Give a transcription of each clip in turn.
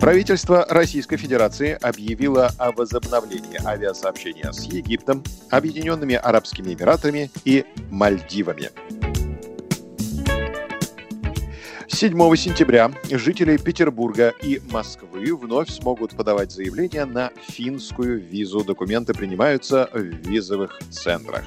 Правительство Российской Федерации объявило о возобновлении авиасообщения с Египтом, Объединенными Арабскими Эмиратами и Мальдивами. 7 сентября жители Петербурга и Москвы вновь смогут подавать заявления на финскую визу. Документы принимаются в визовых центрах.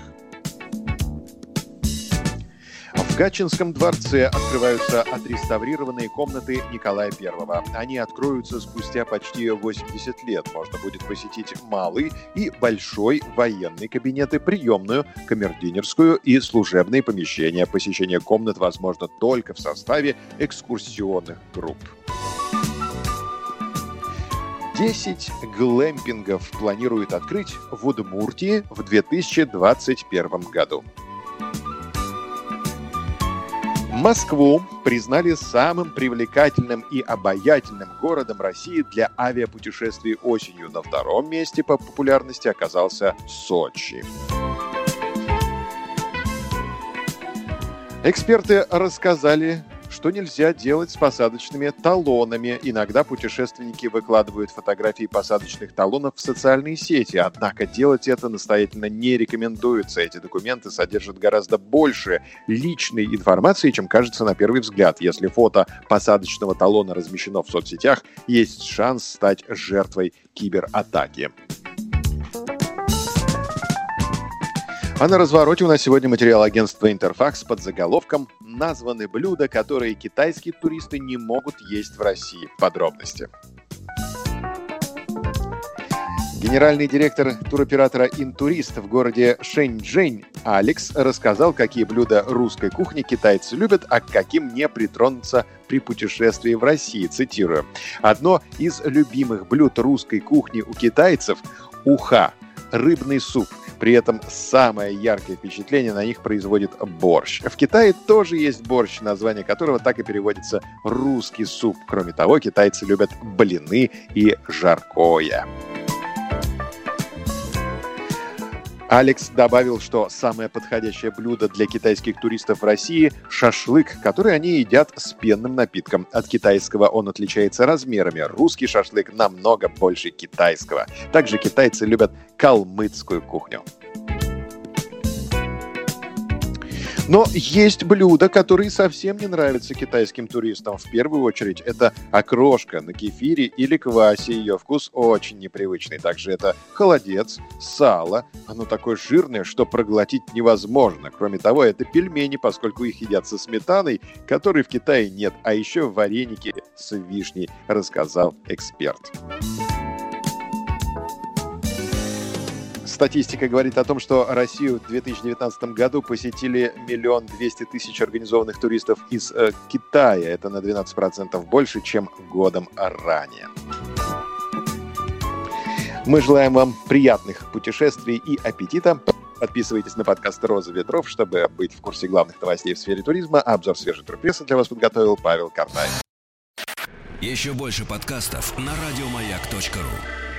В Гатчинском дворце открываются отреставрированные комнаты Николая I. Они откроются спустя почти 80 лет. Можно будет посетить малый и большой военный кабинеты, приемную, камердинерскую и служебные помещения. Посещение комнат возможно только в составе экскурсионных групп. 10 глэмпингов планируют открыть в Удмуртии в 2021 году. Москву признали самым привлекательным и обаятельным городом России для авиапутешествий осенью. На втором месте по популярности оказался Сочи. Эксперты рассказали что нельзя делать с посадочными талонами. Иногда путешественники выкладывают фотографии посадочных талонов в социальные сети, однако делать это настоятельно не рекомендуется. Эти документы содержат гораздо больше личной информации, чем кажется на первый взгляд. Если фото посадочного талона размещено в соцсетях, есть шанс стать жертвой кибератаки. А на развороте у нас сегодня материал агентства «Интерфакс» под заголовком «Названы блюда, которые китайские туристы не могут есть в России». Подробности. Генеральный директор туроператора «Интурист» в городе Шэньчжэнь Алекс рассказал, какие блюда русской кухни китайцы любят, а к каким не притронуться при путешествии в России. Цитирую. «Одно из любимых блюд русской кухни у китайцев – уха – рыбный суп – при этом самое яркое впечатление на них производит борщ. В Китае тоже есть борщ, название которого так и переводится «русский суп». Кроме того, китайцы любят блины и жаркое. Алекс добавил, что самое подходящее блюдо для китайских туристов в России – шашлык, который они едят с пенным напитком. От китайского он отличается размерами. Русский шашлык намного больше китайского. Также китайцы любят калмыцкую кухню. Но есть блюда, которые совсем не нравятся китайским туристам. В первую очередь это окрошка на кефире или квасе. Ее вкус очень непривычный. Также это холодец, сало. Оно такое жирное, что проглотить невозможно. Кроме того, это пельмени, поскольку их едят со сметаной, которой в Китае нет. А еще вареники с вишней, рассказал эксперт. Статистика говорит о том, что Россию в 2019 году посетили миллион двести тысяч организованных туристов из э, Китая. Это на 12% больше, чем годом ранее. Мы желаем вам приятных путешествий и аппетита. Подписывайтесь на подкаст «Роза ветров», чтобы быть в курсе главных новостей в сфере туризма. Обзор свежей турпрессы для вас подготовил Павел Картаев. Еще больше подкастов на радиомаяк.ру